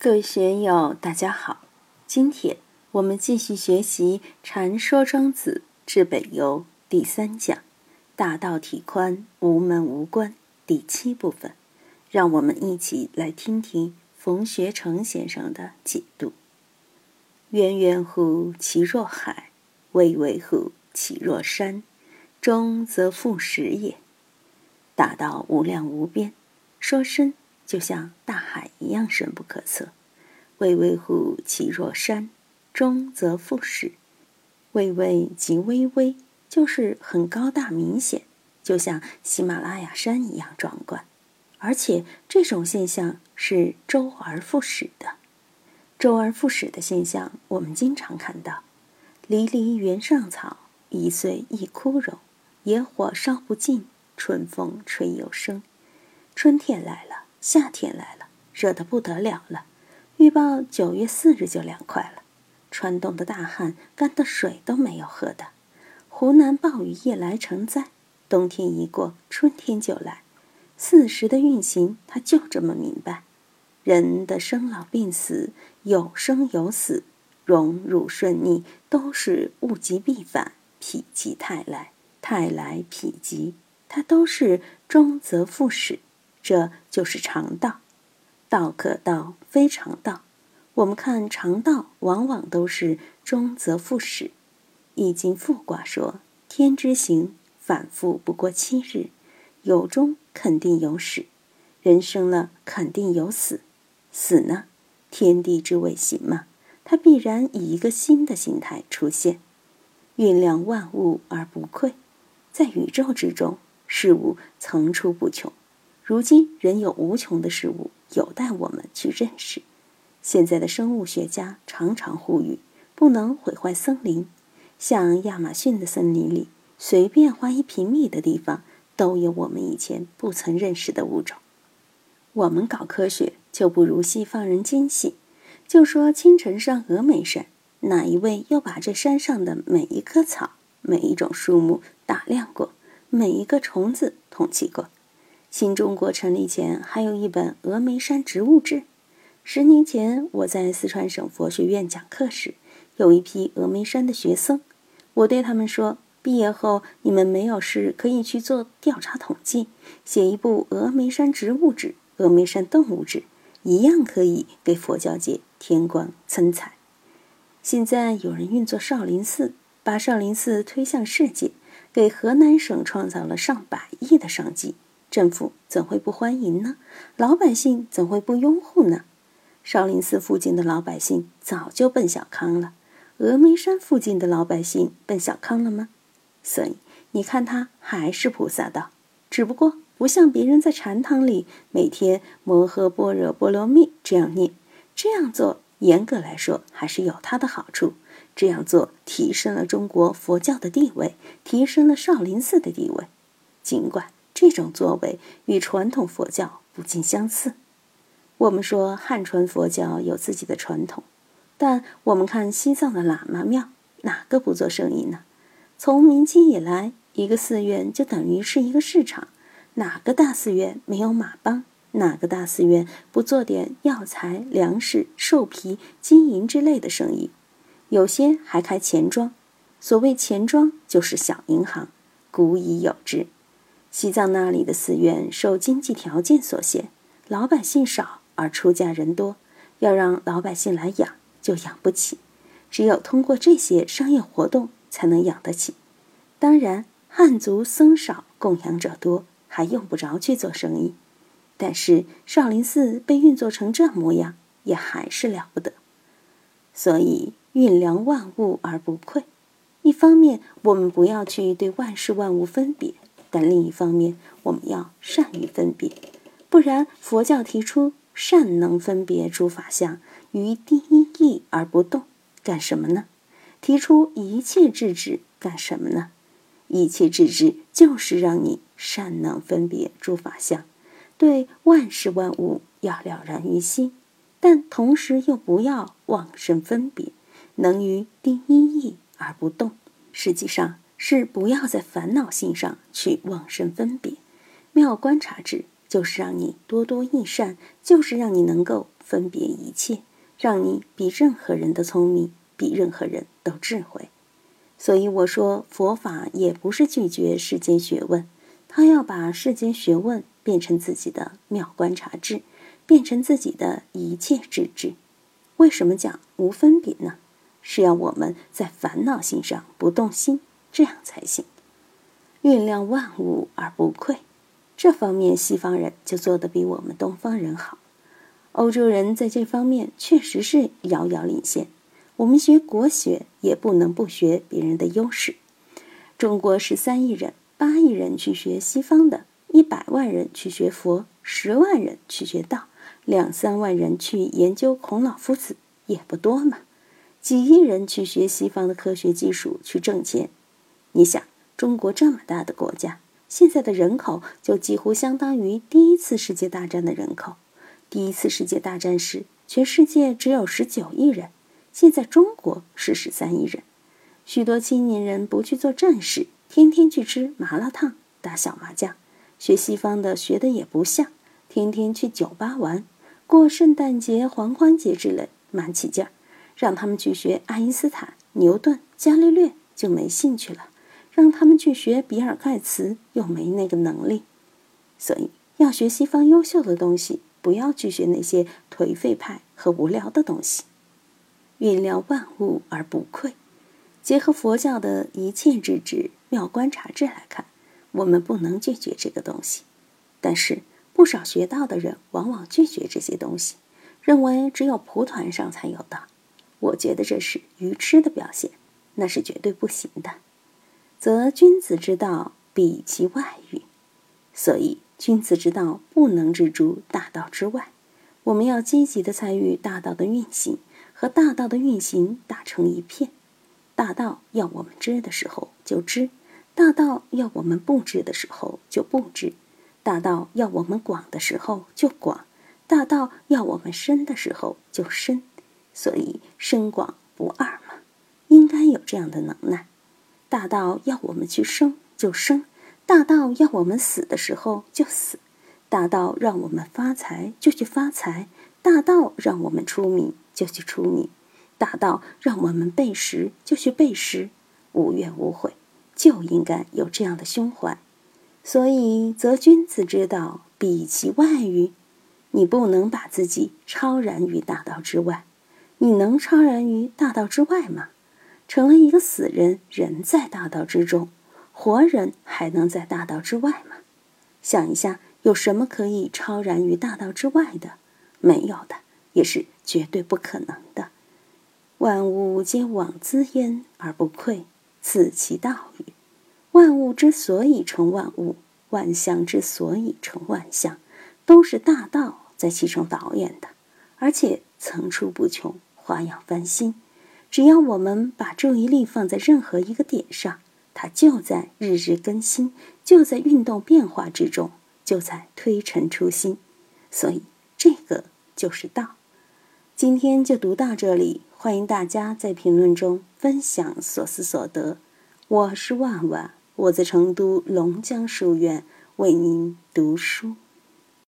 各位学友，大家好！今天我们继续学习《禅说庄子治北游》第三讲“大道体宽，无门无关”第七部分。让我们一起来听听冯学成先生的解读：“渊渊乎其若海，巍巍乎其若山，中则复始也。大道无量无边，说深。”就像大海一样深不可测，巍巍乎其若山，中则复始。巍巍即巍巍，就是很高大明显，就像喜马拉雅山一样壮观。而且这种现象是周而复始的。周而复始的现象，我们经常看到：离离原上草，一岁一枯荣；野火烧不尽，春风吹又生。春天来了。夏天来了，热得不得了了。预报九月四日就凉快了。川东的大旱，干的水都没有喝的。湖南暴雨夜来成灾。冬天一过，春天就来。四时的运行，他就这么明白。人的生老病死，有生有死，荣辱顺逆，都是物极必反，否极泰来，泰来否极，它都是终则复始。这就是常道，道可道非常道。我们看常道，往往都是终则复始。《易经》复卦说：“天之行，反复不过七日，有终肯定有始。人生了，肯定有死。死呢，天地之谓行嘛，它必然以一个新的形态出现，运量万物而不愧。在宇宙之中，事物层出不穷。”如今，仍有无穷的事物有待我们去认识。现在的生物学家常常呼吁，不能毁坏森林。像亚马逊的森林里，随便划一平米的地方，都有我们以前不曾认识的物种。我们搞科学就不如西方人精细。就说青城上峨眉山，哪一位又把这山上的每一棵草、每一种树木打量过，每一个虫子统计过？新中国成立前，还有一本《峨眉山植物志》。十年前，我在四川省佛学院讲课时，有一批峨眉山的学生，我对他们说：“毕业后，你们没有事可以去做调查统计，写一部《峨眉山植物志》《峨眉山动物志》，一样可以给佛教界添光增彩。”现在有人运作少林寺，把少林寺推向世界，给河南省创造了上百亿的商机。政府怎会不欢迎呢？老百姓怎会不拥护呢？少林寺附近的老百姓早就奔小康了，峨眉山附近的老百姓奔小康了吗？所以你看，他还是菩萨道，只不过不像别人在禅堂里每天摩诃般若波罗蜜这样念。这样做严格来说还是有它的好处，这样做提升了中国佛教的地位，提升了少林寺的地位，尽管。这种作为与传统佛教不尽相似。我们说汉传佛教有自己的传统，但我们看西藏的喇嘛庙，哪个不做生意呢？从明清以来，一个寺院就等于是一个市场。哪个大寺院没有马帮？哪个大寺院不做点药材、粮食、兽皮、金银之类的生意？有些还开钱庄。所谓钱庄，就是小银行，古已有之。西藏那里的寺院受经济条件所限，老百姓少而出家人多，要让老百姓来养就养不起，只有通过这些商业活动才能养得起。当然，汉族僧少，供养者多，还用不着去做生意。但是少林寺被运作成这模样，也还是了不得。所以运量万物而不愧。一方面，我们不要去对万事万物分别。但另一方面，我们要善于分别，不然佛教提出善能分别诸法相于第一义而不动，干什么呢？提出一切智止干什么呢？一切智止就是让你善能分别诸法相，对万事万物要了然于心，但同时又不要妄生分别，能于第一义而不动。实际上。是不要在烦恼性上去妄生分别，妙观察智就是让你多多益善，就是让你能够分别一切，让你比任何人都聪明，比任何人都智慧。所以我说，佛法也不是拒绝世间学问，他要把世间学问变成自己的妙观察智，变成自己的一切智智。为什么讲无分别呢？是要我们在烦恼心上不动心，这样才行。运量万物而不愧，这方面西方人就做得比我们东方人好。欧洲人在这方面确实是遥遥领先。我们学国学也不能不学别人的优势。中国十三亿人，八亿人去学西方的，一百万人去学佛，十万人去学道，两三万人去研究孔老夫子，也不多嘛。几亿人去学西方的科学技术去挣钱。你想，中国这么大的国家，现在的人口就几乎相当于第一次世界大战的人口。第一次世界大战时，全世界只有十九亿人。现在中国是十三亿人，许多青年人不去做战事，天天去吃麻辣烫、打小麻将，学西方的学的也不像，天天去酒吧玩，过圣诞节、狂欢节之类，蛮起劲儿。让他们去学爱因斯坦、牛顿、伽利略就没兴趣了，让他们去学比尔盖茨又没那个能力。所以要学西方优秀的东西，不要去学那些颓废派和无聊的东西。运料万物而不愧，结合佛教的一切之智妙观察智来看，我们不能拒绝这个东西。但是不少学道的人往往拒绝这些东西，认为只有蒲团上才有的。我觉得这是愚痴的表现，那是绝对不行的。则君子之道比其外语，所以君子之道不能置诸大道之外。我们要积极的参与大道的运行。和大道的运行打成一片，大道要我们知的时候就知，大道要我们不知的时候就不知，大道要我们广的时候就广，大道要我们深的时候就深，所以深广不二嘛，应该有这样的能耐。大道要我们去生就生，大道要我们死的时候就死，大道让我们发财就去发财，大道让我们出名。就去出名，大道让我们背时就去背时，无怨无悔，就应该有这样的胸怀。所以，则君子之道比其外于，你不能把自己超然于大道之外。你能超然于大道之外吗？成了一个死人，人在大道之中，活人还能在大道之外吗？想一下，有什么可以超然于大道之外的？没有的。也是绝对不可能的。万物皆往资焉而不愧，此其道与？万物之所以成万物，万象之所以成万象，都是大道在其中导演的，而且层出不穷，花样翻新。只要我们把注意力放在任何一个点上，它就在日日更新，就在运动变化之中，就在推陈出新。所以，这个就是道。今天就读到这里，欢迎大家在评论中分享所思所得。我是万万，我在成都龙江书院为您读书。